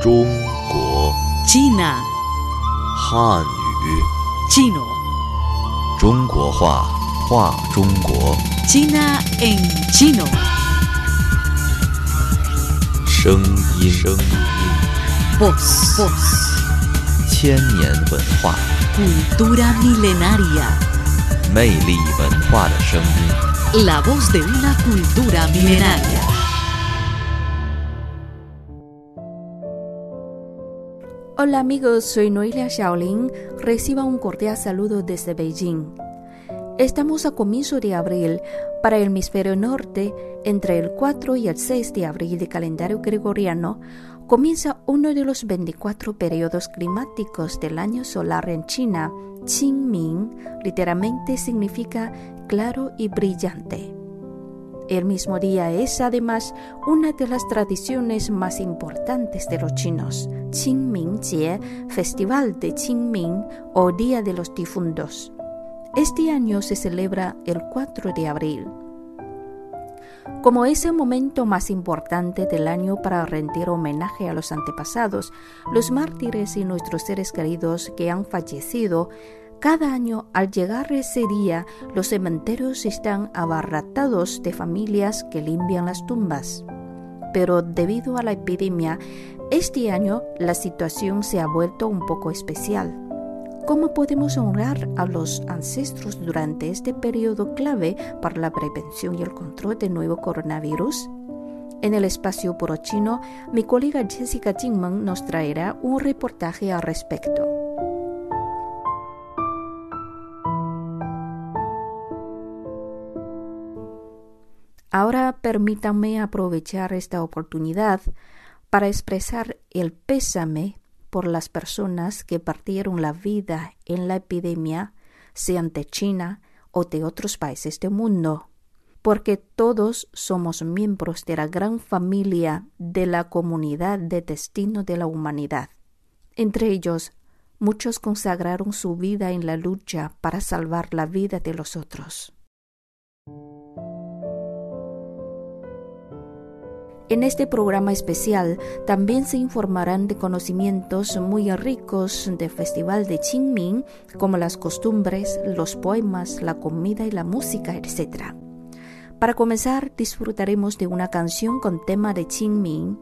中国 China, 汉语 chino, 中国话话中国 China en chino. 声音声音 Voz, voz, 千年文化 cultura milenaria. 魅力文化的声音。 La voz de una cultura milenaria. Hola amigos, soy Noelia Shaolin. Reciba un cordial saludo desde Beijing. Estamos a comienzo de abril. Para el hemisferio norte, entre el 4 y el 6 de abril de calendario gregoriano, comienza uno de los 24 periodos climáticos del año solar en China. Qingming literalmente significa claro y brillante. El mismo día es además una de las tradiciones más importantes de los chinos, Qingmingjie, Festival de Qingming o Día de los Difuntos. Este año se celebra el 4 de abril. Como es el momento más importante del año para rendir homenaje a los antepasados, los mártires y nuestros seres queridos que han fallecido, cada año al llegar ese día los cementerios están abarratados de familias que limpian las tumbas. Pero debido a la epidemia, este año la situación se ha vuelto un poco especial. ¿Cómo podemos honrar a los ancestros durante este periodo clave para la prevención y el control del nuevo coronavirus? En el espacio puro chino, mi colega Jessica Jingman nos traerá un reportaje al respecto. Ahora permítanme aprovechar esta oportunidad para expresar el pésame por las personas que partieron la vida en la epidemia, sean de China o de otros países del mundo, porque todos somos miembros de la gran familia de la comunidad de destino de la humanidad. Entre ellos, muchos consagraron su vida en la lucha para salvar la vida de los otros. En este programa especial también se informarán de conocimientos muy ricos del Festival de Qingming, como las costumbres, los poemas, la comida y la música, etc. Para comenzar, disfrutaremos de una canción con tema de Qingming.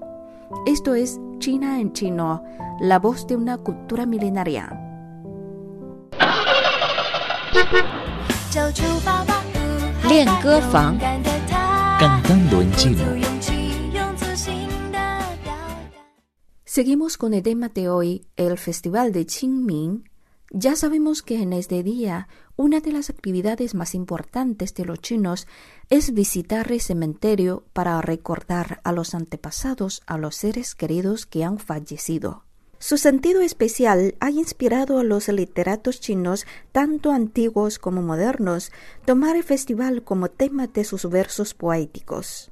Esto es China en chino, la voz de una cultura milenaria. Lian Ge Fang, cantando en chino. Seguimos con el tema de hoy, el Festival de Qingming. Ya sabemos que en este día una de las actividades más importantes de los chinos es visitar el cementerio para recordar a los antepasados, a los seres queridos que han fallecido. Su sentido especial ha inspirado a los literatos chinos, tanto antiguos como modernos, tomar el festival como tema de sus versos poéticos.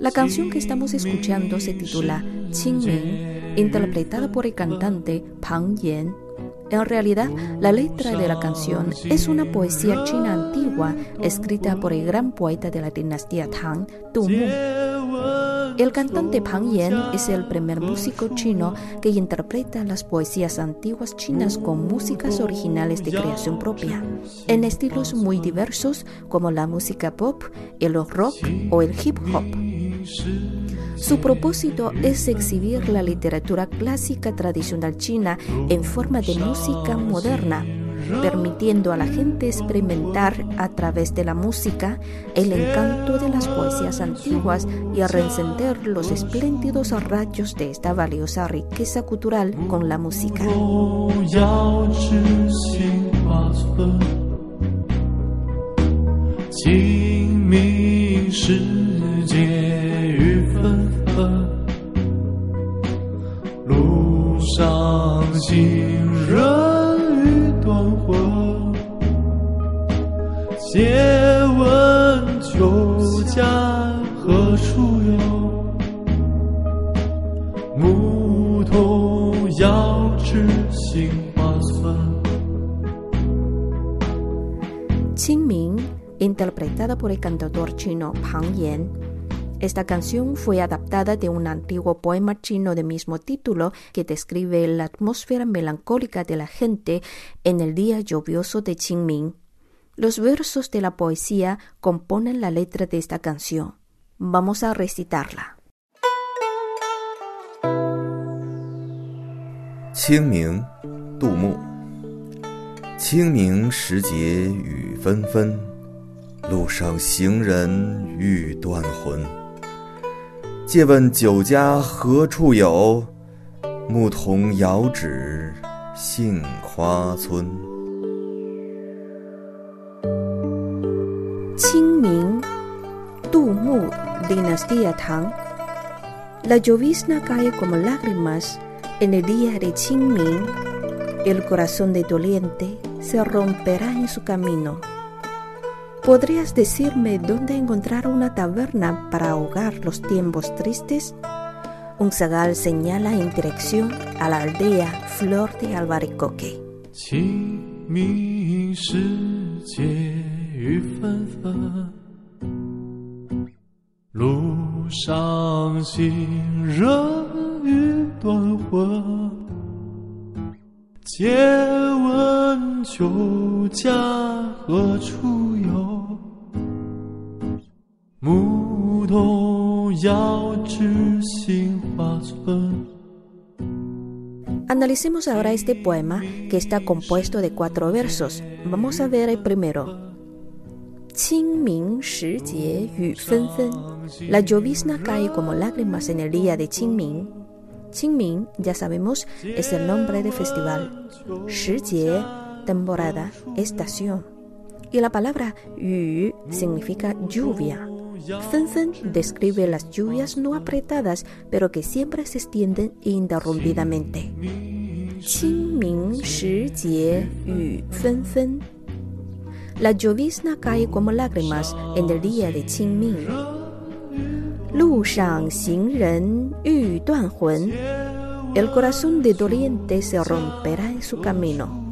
La canción que estamos escuchando se titula Qingming, interpretada por el cantante Pang Yan. En realidad, la letra de la canción es una poesía china antigua escrita por el gran poeta de la dinastía Tang, Du Mu. El cantante Pang Yan es el primer músico chino que interpreta las poesías antiguas chinas con músicas originales de creación propia, en estilos muy diversos como la música pop, el rock o el hip hop. Su propósito es exhibir la literatura clásica tradicional china en forma de música moderna, permitiendo a la gente experimentar a través de la música el encanto de las poesías antiguas y a reencender los espléndidos rayos de esta valiosa riqueza cultural con la música. 遥指杏花村，清明时节雨纷纷，路上行人欲断魂，借问酒家何处有？牧童遥指杏花村。Qingming, interpretada por el cantautor chino Pang Yan. Esta canción fue adaptada de un antiguo poema chino de mismo título que describe la atmósfera melancólica de la gente en el día lluvioso de Qingming. Los versos de la poesía componen la letra de esta canción. Vamos a recitarla. 清明，杜牧。清明时节雨纷纷，路上行人欲断魂。 借问酒家何处有？牧童遥指杏花村。清明杜牧 linus Dinastía Tang. La llovizna cae como lágrimas en el día de Qingming. El corazón de doliente se romperá en su camino. ¿Podrías decirme dónde encontrar una taberna para ahogar los tiempos tristes? Un zagal señala en dirección a la aldea Flor de Albaricoque. 遥指杏花村。 Analicemos ahora este poema que está compuesto de cuatro versos. Vamos a ver el primero. Qingming shi jie yu fen fen. La llovizna cae como lágrimas en el día de Qingming. Qingming, ya sabemos, es el nombre del festival. Shi jie, temporada, estación. Y la palabra yu significa lluvia. Fen describe las lluvias no apretadas, pero que siempre se extienden ininterrumpidamente. La llovizna cae como lágrimas en el día de Qingming. Lu shang xing ren yu duan hun. El corazón de doliente se romperá en su camino.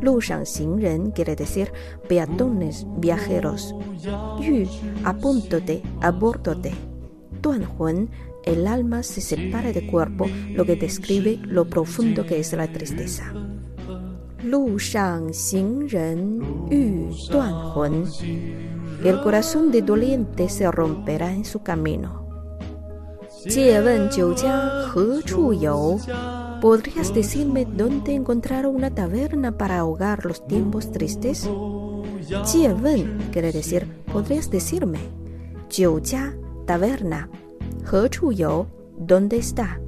Lu shang xing ren quiere decir peatones, viajeros. Yu, a punto de, a bordo de. Duan hun, el alma se separa del cuerpo, lo que describe lo profundo que es la tristeza. Lu shang xing ren yu duan hun. El corazón de doliente se romperá en su camino. 借问酒家何处有? ¿Podrías decirme dónde encontrar una taberna para ahogar los tiempos tristes? Jie quiere decir, ¿podrías decirme? Jiu taberna. He ¿dónde está?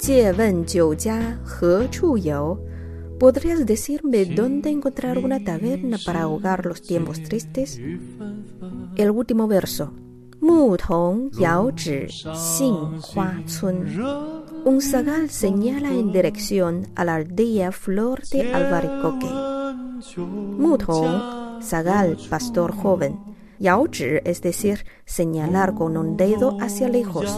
Jie Wen Jiu ¿Podrías decirme dónde encontrar una taberna para ahogar los tiempos tristes? El último verso. Mu Tong Yao Zhi, Xin Hua Chun. Un zagal señala en dirección a la aldea Flor de Albaricoque. Mutong, zagal, pastor joven. Yaozhi, es decir, señalar con un dedo hacia lejos.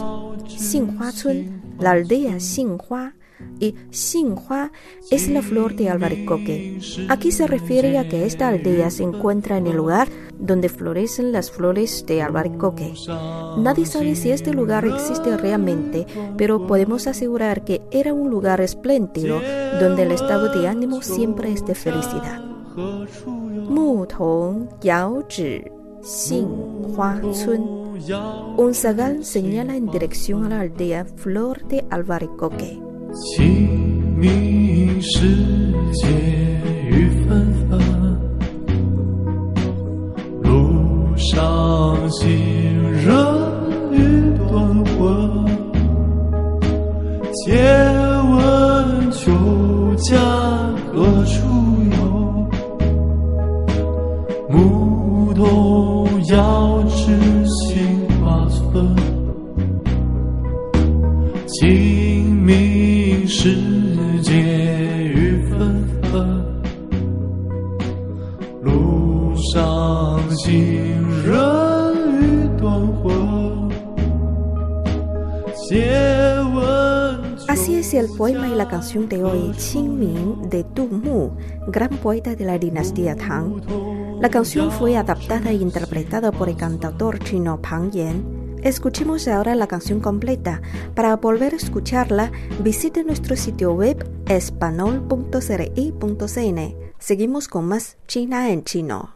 Xinhua Cun, la aldea Xinhua. Y Xinhua es la flor de albaricoque. Aquí se refiere a que esta aldea se encuentra en el lugar donde florecen las flores de albaricoque. Nadie sabe si este lugar existe realmente, pero podemos asegurar que era un lugar espléndido donde el estado de ánimo siempre es de felicidad. Mutong Yao Zhi Xinhua Cun. Un zagal señala en dirección a la aldea Flor de Albaricoque. 清明时节雨纷纷，路上行人欲断魂。借问酒家上行人欲断魂。借问 Así es el poema y la canción de hoy, Qingming de Tu Mu, gran poeta de la dinastía Tang. La canción fue adaptada e interpretada por el cantautor chino Pang Yan. Escuchemos ahora la canción completa. Para volver a escucharla, visite nuestro sitio web espanol.cri.cn. Seguimos con más China en chino.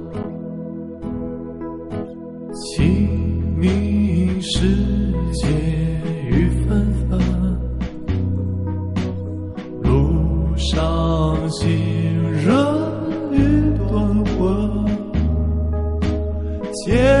借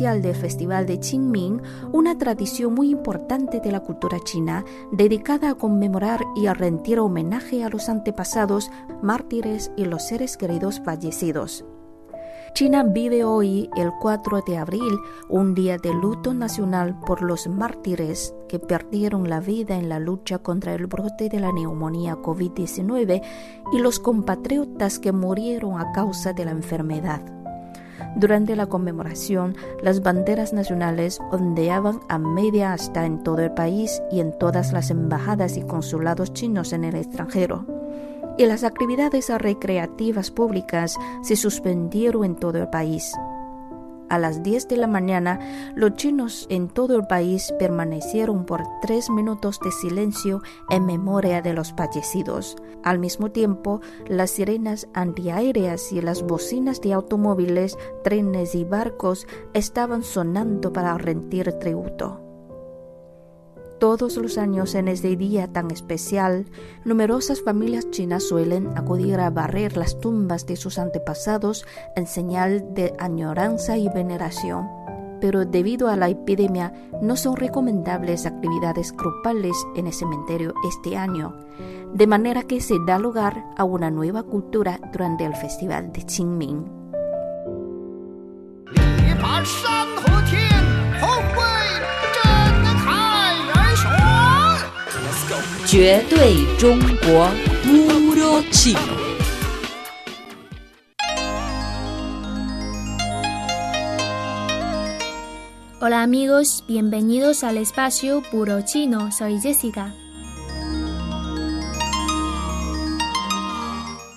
especial del Festival de Qingming, una tradición muy importante de la cultura china dedicada a conmemorar y a rendir homenaje a los antepasados, mártires y los seres queridos fallecidos. China vive hoy, el 4 de abril, un día de luto nacional por los mártires que perdieron la vida en la lucha contra el brote de la neumonía COVID-19 y los compatriotas que murieron a causa de la enfermedad. Durante la conmemoración, las banderas nacionales ondeaban a media asta en todo el país y en todas las embajadas y consulados chinos en el extranjero. Y las actividades recreativas públicas se suspendieron en todo el país. A las 10 de la mañana, los chinos en todo el país permanecieron por tres minutos de silencio en memoria de los fallecidos. Al mismo tiempo, las sirenas antiaéreas y las bocinas de automóviles, trenes y barcos estaban sonando para rendir tributo. Todos los años en este día tan especial, numerosas familias chinas suelen acudir a barrer las tumbas de sus antepasados en señal de añoranza y veneración. Pero debido a la epidemia, no son recomendables actividades grupales en el cementerio este año, de manera que se da lugar a una nueva cultura durante el Festival de Qingming. 绝对中国 puro chino Hola amigos, bienvenidos al espacio Puro Chino, soy Jessica.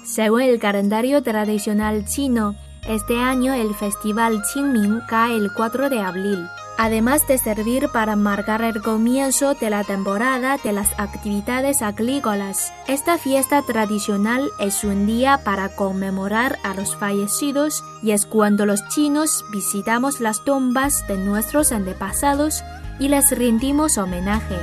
Según el calendario tradicional chino, este año el festival Qingming cae el 4 de abril. Además de servir para marcar el comienzo de la temporada de las actividades agrícolas, esta fiesta tradicional es un día para conmemorar a los fallecidos y es cuando los chinos visitamos las tumbas de nuestros antepasados y les rendimos homenaje.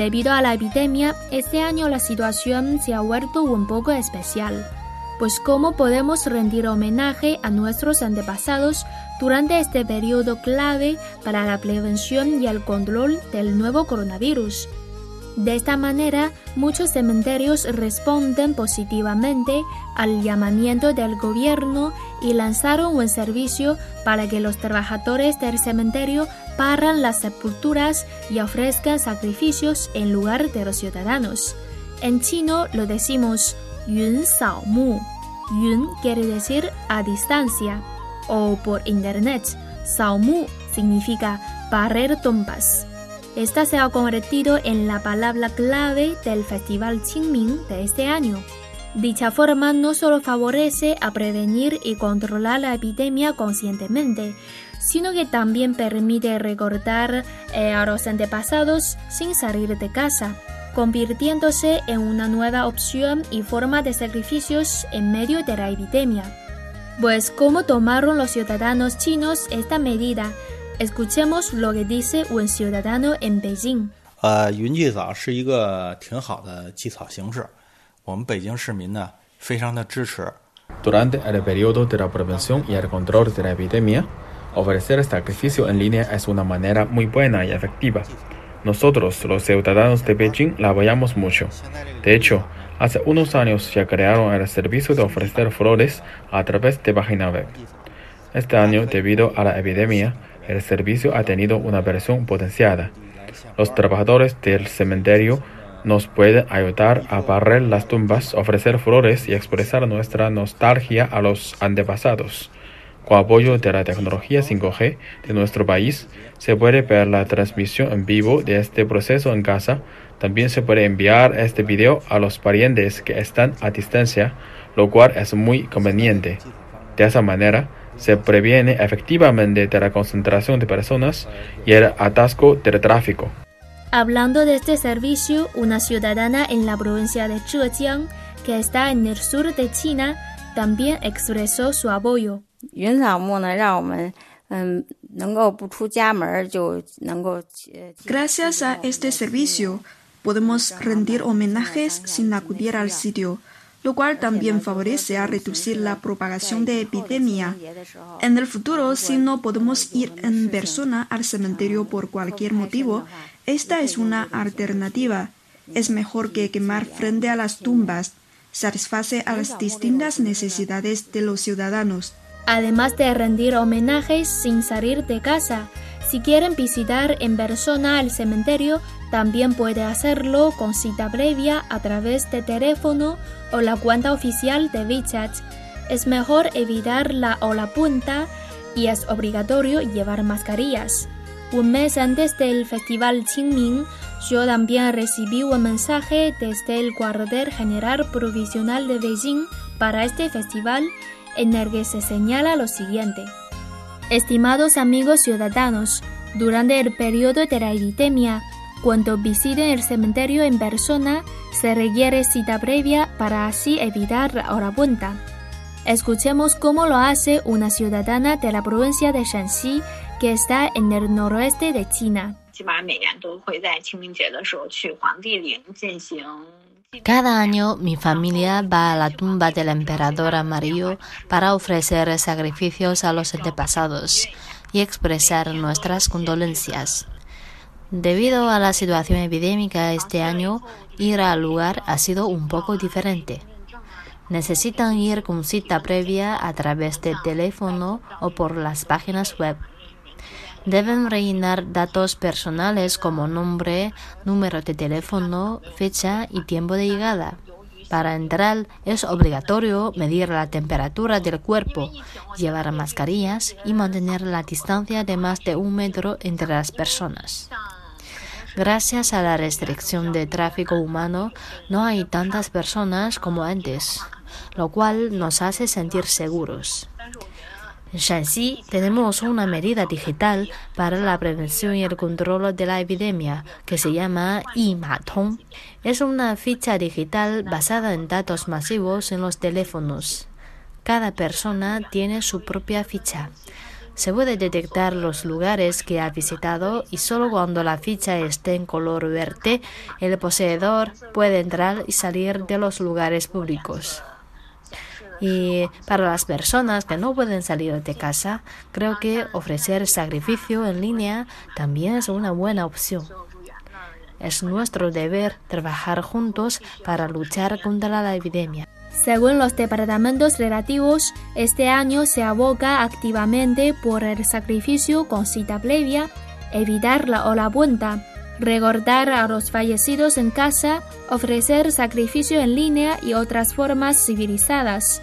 Debido a la epidemia, este año la situación se ha vuelto un poco especial. Pues cómo podemos rendir homenaje a nuestros antepasados durante este periodo clave para la prevención y el control del nuevo coronavirus. De esta manera, muchos cementerios responden positivamente al llamamiento del gobierno y lanzaron un servicio para que los trabajadores del cementerio paran las sepulturas y ofrezcan sacrificios en lugar de los ciudadanos. En chino lo decimos Yun Sao Mu. Yun quiere decir a distancia o por internet. Sao Mu significa barrer tumbas. Esta se ha convertido en la palabra clave del Festival Qingming de este año. Dicha forma no solo favorece a prevenir y controlar la epidemia conscientemente, sino que también permite recordar eh, a los antepasados sin salir de casa, convirtiéndose en una nueva opción y forma de sacrificios en medio de la epidemia. Pues, ¿cómo tomaron los ciudadanos chinos esta medida? Escuchemos lo que dice un ciudadano en Beijing. 呃，云祭扫是一个挺好的祭扫形式，我们北京市民呢非常的支持。 Durante el periodo de la prevención y el control de la epidemia, ofrecer sacrificio en línea es una manera muy buena y efectiva. Nosotros, los ciudadanos de Beijing, la apoyamos mucho. De hecho, hace unos años ya crearon el servicio de ofrecer flores a través de página web. Este año, debido a la epidemia, el servicio ha tenido una versión potenciada. Los trabajadores del cementerio nos pueden ayudar a barrer las tumbas, ofrecer flores y expresar nuestra nostalgia a los antepasados. Con apoyo de la tecnología 5G de nuestro país, se puede ver la transmisión en vivo de este proceso en casa. También se puede enviar este video a los parientes que están a distancia, lo cual es muy conveniente. De esa manera, se previene efectivamente de la concentración de personas y el atasco del tráfico. Hablando de este servicio, una ciudadana en la provincia de Zhejiang, que está en el sur de China, también expresó su apoyo. Gracias a este servicio, podemos rendir homenajes sin acudir al sitio lo cual también favorece a reducir la propagación de epidemia. En el futuro, si no podemos ir en persona al cementerio por cualquier motivo, esta es una alternativa. Es mejor que quemar frente a las tumbas. Satisface a las distintas necesidades de los ciudadanos. Además de rendir homenajes sin salir de casa, si quieren visitar en persona el cementerio, también puede hacerlo con cita previa a través de teléfono o la cuenta oficial de WeChat. Es mejor evitar la hora punta y es obligatorio llevar mascarillas. Un mes antes del festival Qingming, yo también recibí un mensaje desde el cuartel general provisional de Beijing para este festival en el que se señala lo siguiente. Estimados amigos ciudadanos, durante el periodo de la epidemia, cuando visiten el cementerio en persona, se requiere cita previa para así evitar la hora punta. Escuchemos cómo lo hace una ciudadana de la provincia de Shanxi que está en el noroeste de China. Cada año mi familia va a la tumba del emperador amarillo para ofrecer sacrificios a los antepasados y expresar nuestras condolencias. Debido a la situación epidémica este año, ir al lugar ha sido un poco diferente. Necesitan ir con cita previa a través del teléfono o por las páginas web. Deben rellenar datos personales como nombre, número de teléfono, fecha y tiempo de llegada. Para entrar es obligatorio medir la temperatura del cuerpo, llevar mascarillas y mantener la distancia de más de un metro entre las personas. Gracias a la restricción de tráfico humano, no hay tantas personas como antes, lo cual nos hace sentir seguros. En Shanxi tenemos una medida digital para la prevención y el control de la epidemia que se llama Yimatong. Es una ficha digital basada en datos masivos en los teléfonos. Cada persona tiene su propia ficha. Se puede detectar los lugares que ha visitado y solo cuando la ficha esté en color verde, el poseedor puede entrar y salir de los lugares públicos. Y para las personas que no pueden salir de casa, creo que ofrecer sacrificio en línea también es una buena opción. Es nuestro deber trabajar juntos para luchar contra la epidemia. Según los departamentos relativos, este año se aboga activamente por el sacrificio con cita previa, evitar la ola punta, recordar a los fallecidos en casa, ofrecer sacrificio en línea y otras formas civilizadas.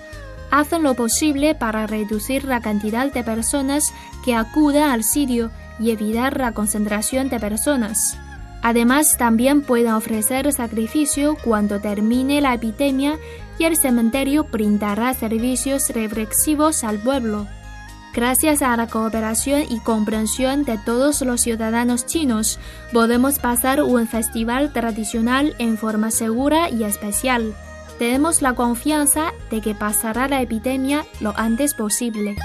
Hacen lo posible para reducir la cantidad de personas que acudan al sitio y evitar la concentración de personas. Además, también pueden ofrecer sacrificio cuando termine la epidemia y el cementerio brindará servicios reflexivos al pueblo. Gracias a la cooperación y comprensión de todos los ciudadanos chinos, podemos pasar un festival tradicional en forma segura y especial. Tenemos la confianza de que pasará la epidemia lo antes posible.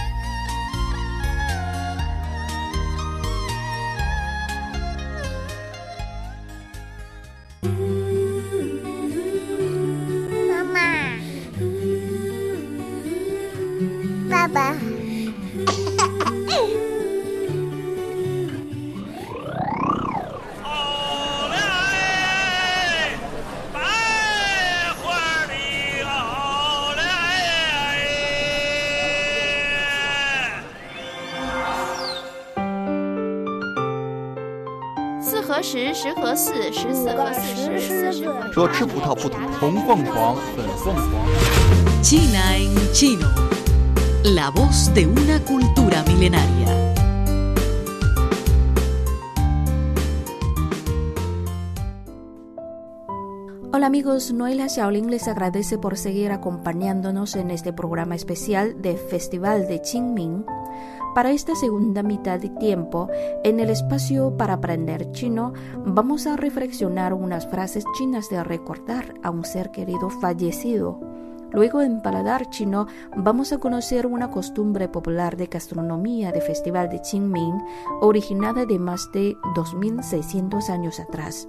China en chino. La voz de una cultura milenaria. Hola amigos, Noelia Xiaolin les agradece por seguir acompañándonos en este programa especial de Festival de Qingming. Para esta segunda mitad de tiempo, en el espacio para aprender chino, vamos a reflexionar unas frases chinas de recordar a un ser querido fallecido. Luego en Paladar Chino vamos a conocer una costumbre popular de gastronomía de Festival de Qingming, originada de más de 2600 años atrás.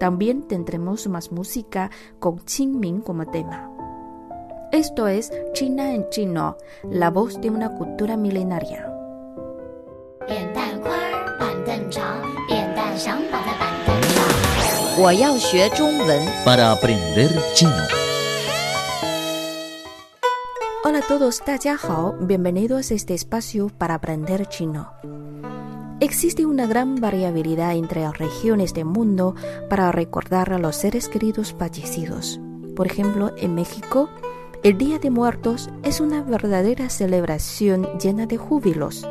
También tendremos más música con Qingming como tema. Esto es China en chino, la voz de una cultura milenaria. Para aprender chino. Hola a todos, hao, bienvenidos a este espacio para aprender chino. Existe una gran variabilidad entre regiones del mundo para recordar a los seres queridos fallecidos. Por ejemplo, en México, el Día de Muertos es una verdadera celebración llena de júbilos.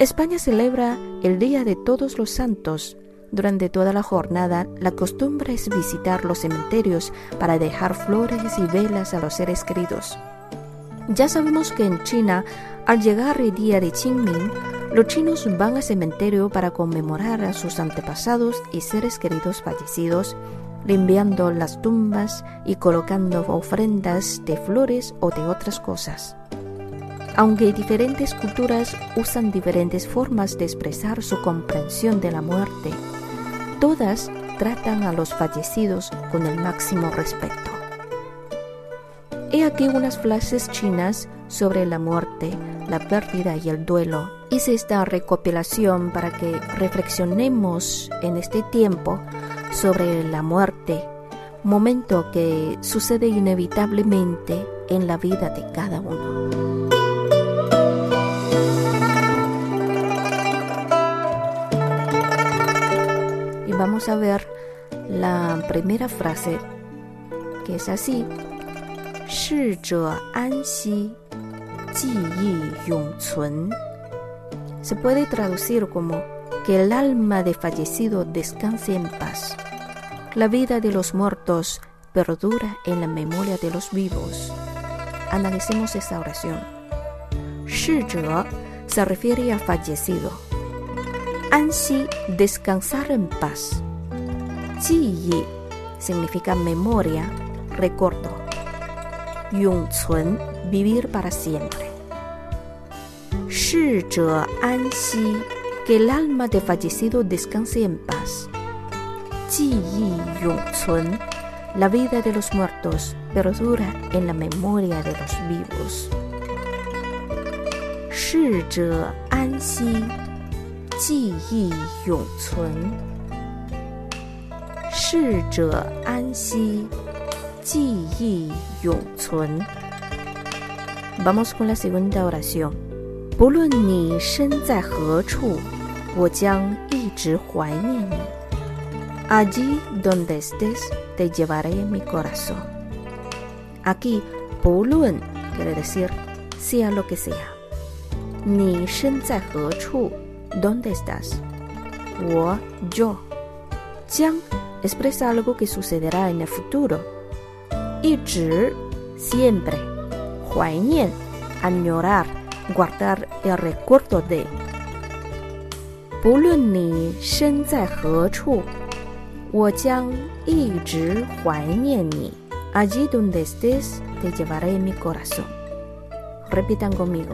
España celebra el Día de Todos los Santos. Durante toda la jornada, la costumbre es visitar los cementerios para dejar flores y velas a los seres queridos. Ya sabemos que en China, al llegar el día de Qingming, los chinos van al cementerio para conmemorar a sus antepasados y seres queridos fallecidos, limpiando las tumbas y colocando ofrendas de flores o de otras cosas. Aunque diferentes culturas usan diferentes formas de expresar su comprensión de la muerte, todas tratan a los fallecidos con el máximo respeto. He aquí unas frases chinas sobre la muerte, la pérdida y el duelo. Hice esta recopilación para que reflexionemos en este tiempo sobre la muerte, momento que sucede inevitablemente en la vida de cada uno. Vamos a ver la primera frase que es así. Se puede traducir como que el alma de fallecido descanse en paz. La vida de los muertos perdura en la memoria de los vivos. Analicemos esta oración. se refiere a fallecido Anxi, descansar en paz. Ji significa memoria, recuerdo. Yung vivir para siempre. Ansi, que el alma de fallecido descanse en paz. Ji Yi Yong Cun, la vida de los muertos perdura en la memoria de los vivos. Ansi, Ji Yi Yong Cun. Ansi, Ji Yi Yong Cun. Vamos con la segunda oración. 不论你身在何处，我将一直怀念你。Allí donde estés, te llevaré mi corazón. Aquí, 不论 quiere decir sea lo que sea. 你身在何处 ？¿Dónde estás? 我 yo 将 expresa algo que sucederá en el futuro. 一直 siempre 怀念 añorar guardar el recuerdo de. 不论你身在何处，我将一直怀念你。Allí donde estés, te llevaré mi corazón. Repitan conmigo.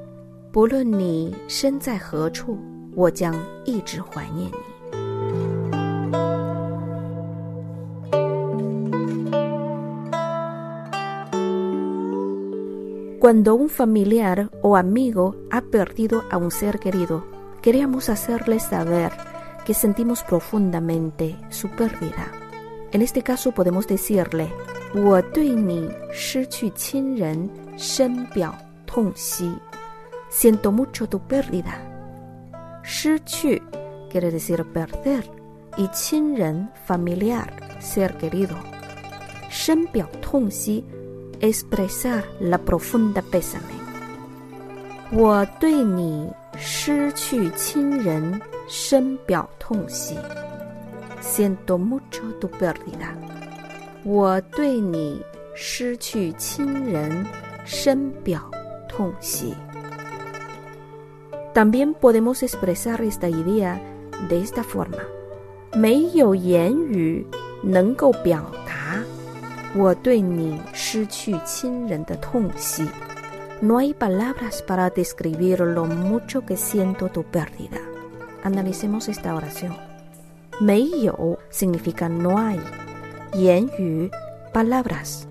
不论你身在何处，我将一直怀念你。Cuando un familiar o amigo ha perdido a un ser querido, queremos hacerles saber que sentimos profundamente su pérdida. En este caso podemos decirle, Siento mucho tu pérdida. 失去 quiere decir perder y 亲人 familiar ser querido. 深表痛惜 expresar la profunda pésame. 我对你失去亲人深表痛惜。Siento mucho tu pérdida. 我对你失去亲人深表痛惜。 También podemos expresar esta idea de esta forma. 没有言语能够表达。我对你失去亲人的痛惜。No hay palabras para describir lo mucho que siento tu pérdida. Analicemos esta oración. 没有 significa no hay. 言语 palabras.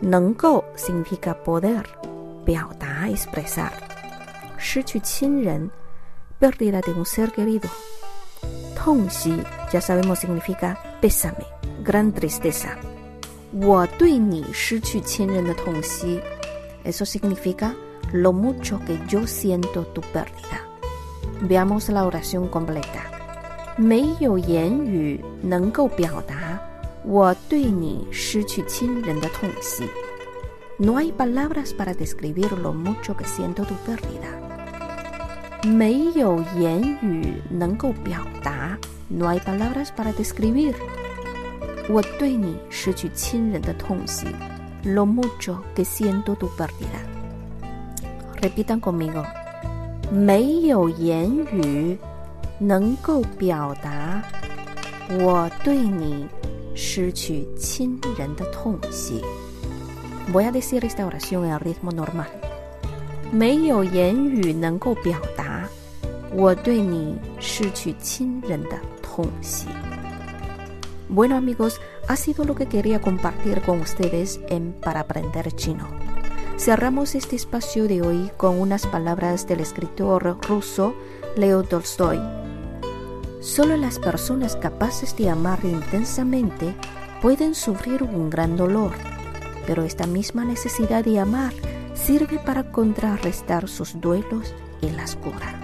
能够 significa poder, 表达 expresar. 失去亲人 pérdida de un ser querido. 痛惜 ya sabemos significa pésame, gran tristeza. 我对你失去亲人的痛惜，eso significa lo mucho que yo siento tu pérdida. Veamos la oración completa. 没有言语能够表达我对你失去亲人的痛惜。No hay palabras para describir lo mucho que siento tu pérdida. 没有言语能够表达，No hay palabras para describir 我对你失去亲人的痛惜，lo mucho que siento tu pérdida。Repitan conmigo，没有言语能够表达我对你失去亲人的痛惜。Voy a decir esta oración en ritmo normal。没有言语能够表达 我对你失去亲人的痛惜。Bueno amigos, ha sido lo que quería compartir con ustedes en Para Aprender Chino. Cerramos este espacio de hoy con unas palabras del escritor ruso Leo Tolstoy. Solo las personas capaces de amar intensamente pueden sufrir un gran dolor, pero esta misma necesidad de amar sirve para contrarrestar sus duelos y las cura.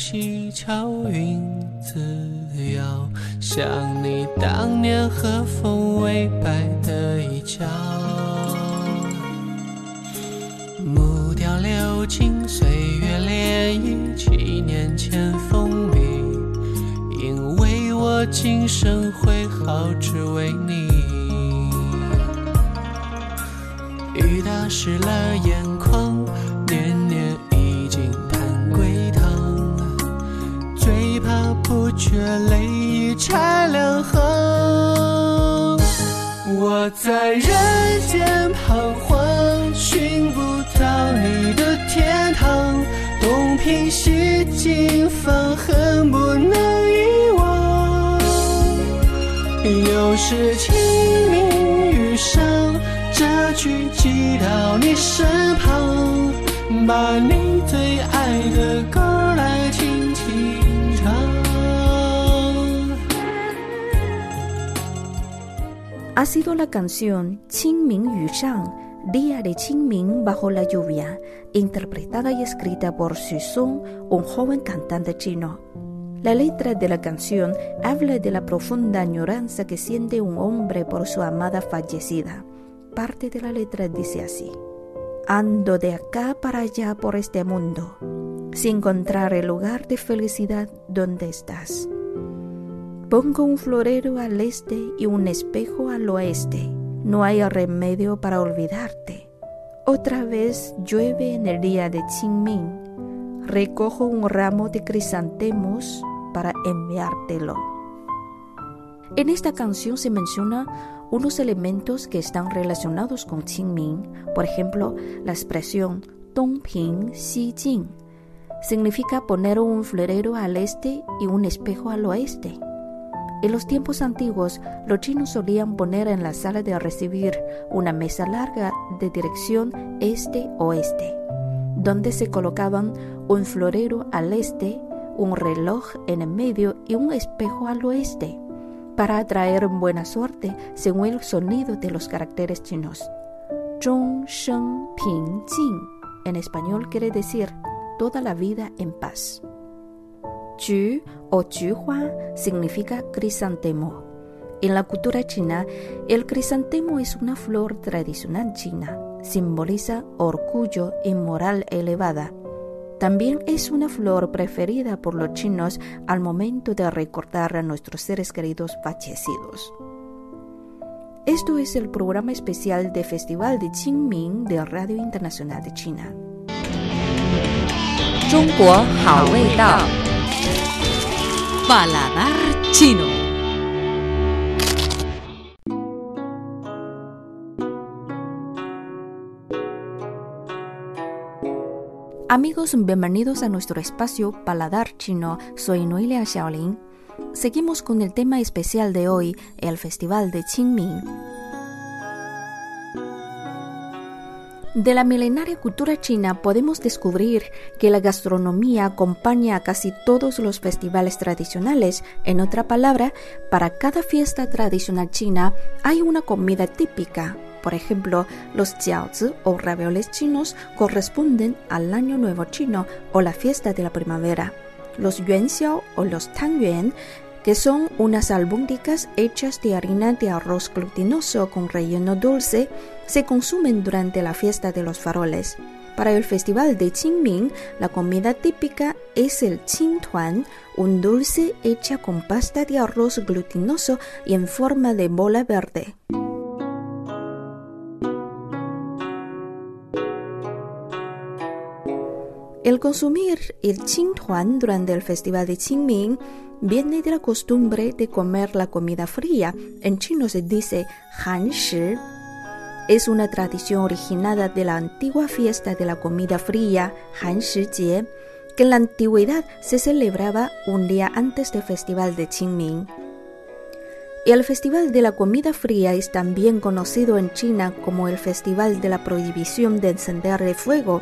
西桥云自摇，想你当年和风微摆是清明雨上，这句寄到你身旁，把你最爱的歌来轻轻唱。 ha sido la canción Qingming Yu Shang, Día de Qingming bajo la lluvia, interpretada y escrita por Xu Song, un joven cantante chino. La letra de la canción habla de la profunda añoranza que siente un hombre por su amada fallecida. Parte de la letra dice así: Ando de acá para allá por este mundo, sin encontrar el lugar de felicidad donde estás. Pongo un florero al este y un espejo al oeste. No hay remedio para olvidarte. Otra vez llueve en el día de Qingming. Recojo un ramo de crisantemos para enviártelo. En esta canción se menciona unos elementos que están relacionados con Qingming, por ejemplo, la expresión Dongping Xi Jing significa poner un florero al este y un espejo al oeste. En los tiempos antiguos, los chinos solían poner en la sala de recibir una mesa larga de dirección este-oeste, donde se colocaban un florero al este, un reloj en el medio y un espejo al oeste, para atraer buena suerte según el sonido de los caracteres chinos. Zhong Sheng Ping Jing en español quiere decir toda la vida en paz. Ju o Juhua significa crisantemo. En la cultura china, el crisantemo es una flor tradicional china. Simboliza orgullo y moral elevada. También es una flor preferida por los chinos al momento de recordar a nuestros seres queridos fallecidos. Esto es el programa especial de Festival de Qingming de Radio Internacional de China. Paladar chino. Amigos, bienvenidos a nuestro espacio Paladar Chino. Soy Noelia Xiaolin. Seguimos con el tema especial de hoy, el Festival de Qingming. De la milenaria cultura china podemos descubrir que la gastronomía acompaña a casi todos los festivales tradicionales. En otra palabra, para cada fiesta tradicional china hay una comida típica. Por ejemplo, los jiaozi o ravioles chinos corresponden al Año Nuevo chino o la fiesta de la primavera. Los yuanxiao o los tangyuan que son unas albóndigas hechas de harina de arroz glutinoso con relleno dulce, se consumen durante la fiesta de los faroles. Para el festival de Qingming, la comida típica es el qingtuan, un dulce hecha con pasta de arroz glutinoso y en forma de bola verde. El consumir el qingtuan durante el festival de Qingming viene de la costumbre de comer la comida fría. En chino se dice Han Shi. Es una tradición originada de la antigua fiesta de la comida fría, Han Shi Jie, que en la antigüedad se celebraba un día antes del festival de Qingming. El festival de la comida fría es también conocido en China como el festival de la prohibición de encender el fuego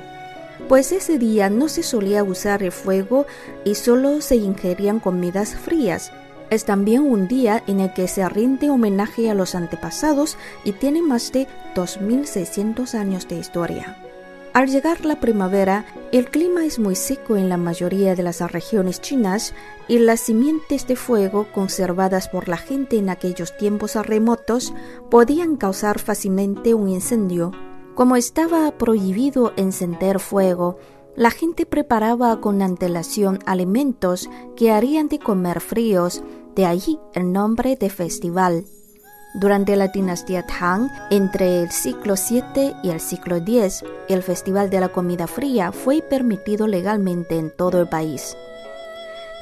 pues ese día no se solía usar el fuego y solo se ingerían comidas frías. Es también un día en el que se rinde homenaje a los antepasados y tiene más de 2.600 años de historia. Al llegar la primavera, el clima es muy seco en la mayoría de las regiones chinas y las simientes de fuego conservadas por la gente en aquellos tiempos remotos podían causar fácilmente un incendio. Como estaba prohibido encender fuego, la gente preparaba con antelación alimentos que harían de comer fríos, de allí el nombre de festival. Durante la dinastía Tang, entre el siglo VII y el siglo X, el Festival de la Comida Fría fue permitido legalmente en todo el país.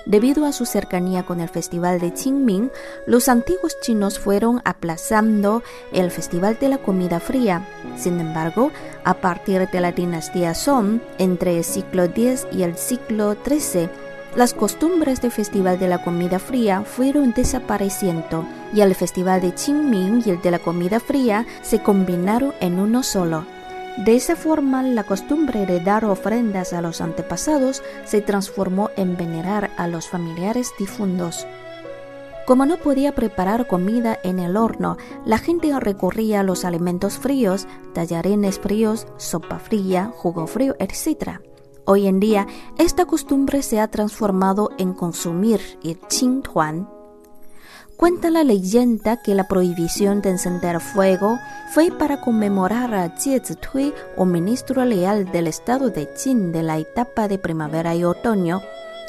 Debido a su cercanía con el Festival de Qingming, los antiguos chinos fueron aplazando el Festival de la Comida Fría. Sin embargo, a partir de la dinastía Song, entre el siglo X y el siglo XIII, las costumbres del Festival de la Comida Fría fueron desapareciendo y el Festival de Qingming y el de la Comida Fría se combinaron en uno solo. De esa forma, la costumbre de dar ofrendas a los antepasados se transformó en venerar a los familiares difuntos. Como no podía preparar comida en el horno, la gente recurría a los alimentos fríos, tallarines fríos, sopa fría, jugo frío, etc. Hoy en día, esta costumbre se ha transformado en consumir el Qingtuan. Cuenta la leyenda que la prohibición de encender fuego fue para conmemorar a Jie Zitui, o ministro leal del estado de Qin de la etapa de primavera y otoño.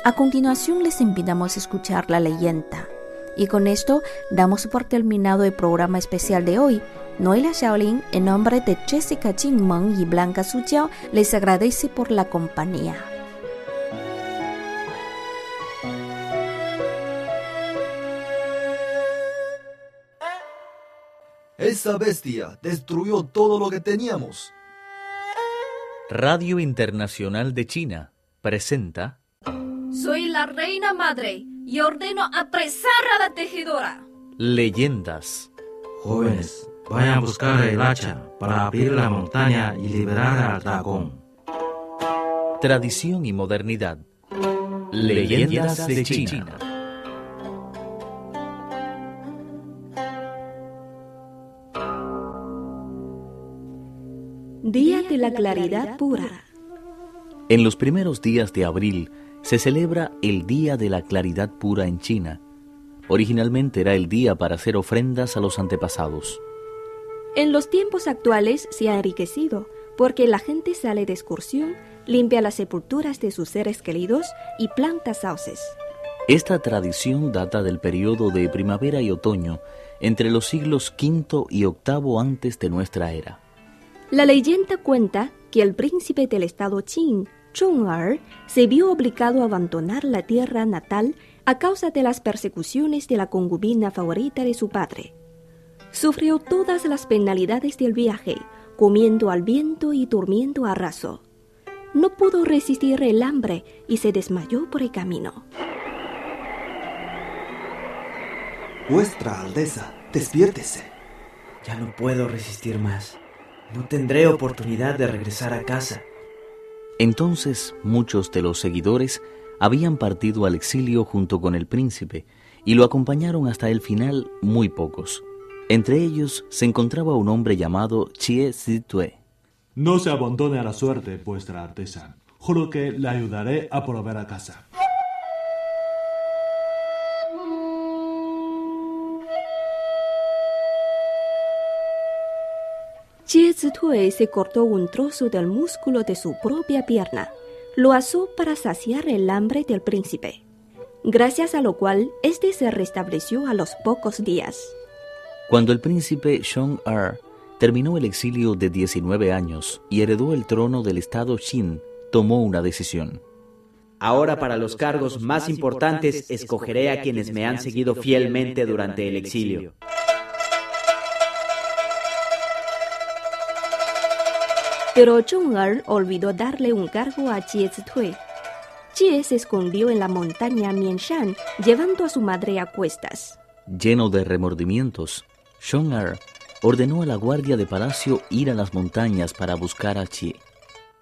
A continuación les invitamos a escuchar la leyenda. Y con esto damos por terminado el programa especial de hoy. Noelia Shaolin, en nombre de Jessica Meng y Blanca Sujiao, les agradece por la compañía. Esa bestia destruyó todo lo que teníamos. Radio Internacional de China presenta Soy la reina madre y ordeno apresar a la tejedora. Leyendas. Jóvenes, vayan a buscar el hacha para abrir la montaña y liberar al dragón. Tradición y modernidad. Leyendas, de, China. De la Claridad Pura. En los primeros días de abril se celebra el Día de la Claridad Pura en China. Originalmente era el día para hacer ofrendas a los antepasados. En los tiempos actuales se ha enriquecido porque la gente sale de excursión, limpia las sepulturas de sus seres queridos y planta sauces. Esta tradición data del periodo de primavera y otoño entre los siglos V y VIII antes de nuestra era. La leyenda cuenta que el príncipe del estado Qin, Zhong'er, se vio obligado a abandonar la tierra natal a causa de las persecuciones de la concubina favorita de su padre. Sufrió todas las penalidades del viaje, comiendo al viento y durmiendo a raso. No pudo resistir el hambre y se desmayó por el camino. Vuestra Alteza, despiértese. Ya no puedo resistir más. No tendré oportunidad de regresar a casa. Entonces muchos de los seguidores habían partido al exilio junto con el príncipe y lo acompañaron hasta el final muy pocos. Entre ellos se encontraba un hombre llamado Chie Zitue. No se abandone a la suerte, vuestra artesa. Juro que le ayudaré a volver a casa. Jie se cortó un trozo del músculo de su propia pierna. Lo asó para saciar el hambre del príncipe, gracias a lo cual éste se restableció a los pocos días. Cuando el príncipe Shong Er terminó el exilio de 19 años y heredó el trono del estado Qin, tomó una decisión. Ahora para los cargos más importantes escogeré a quienes me han seguido fielmente durante el exilio. Pero Zhong'er olvidó darle un cargo a Jie Zitue. Jie se escondió en la montaña Mianshan, llevando a su madre a cuestas. Lleno de remordimientos, Zhong'er ordenó a la guardia de palacio ir a las montañas para buscar a Chie.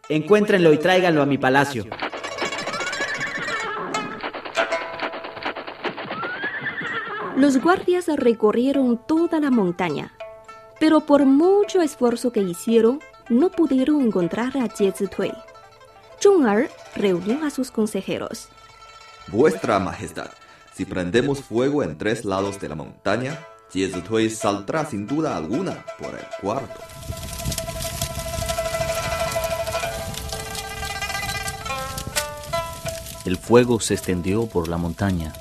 Encuéntrenlo y tráiganlo a mi palacio. Los guardias recorrieron toda la montaña, pero por mucho esfuerzo que hicieron, no pudieron encontrar a Jie Zitui. Zhong-er reunió a sus consejeros. Vuestra Majestad, si prendemos fuego en tres lados de la montaña, Jie Zitui saldrá sin duda alguna por el cuarto. El fuego se extendió por la montaña.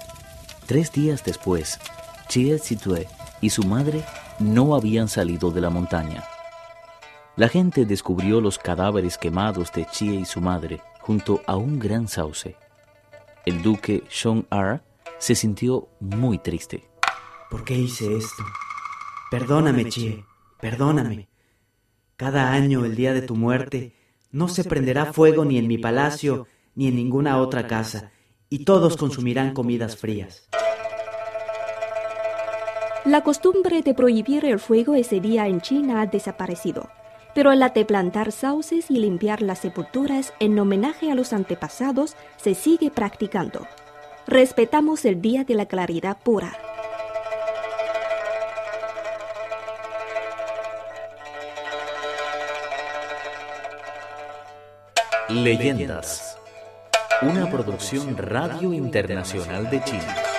Tres días después, Chie Zitue y su madre no habían salido de la montaña. La gente descubrió los cadáveres quemados de Chie y su madre junto a un gran sauce. El duque Shong Ar se sintió muy triste. ¿Por qué hice esto? Perdóname, Chie, perdóname. Cada año, el día de tu muerte, no se prenderá fuego ni en mi palacio ni en ninguna otra casa, y todos consumirán comidas frías. La costumbre de prohibir el fuego ese día en China ha desaparecido, pero la de plantar sauces y limpiar las sepulturas en homenaje a los antepasados se sigue practicando. Respetamos el Día de la Claridad Pura. Leyendas. Una producción Radio Internacional de China.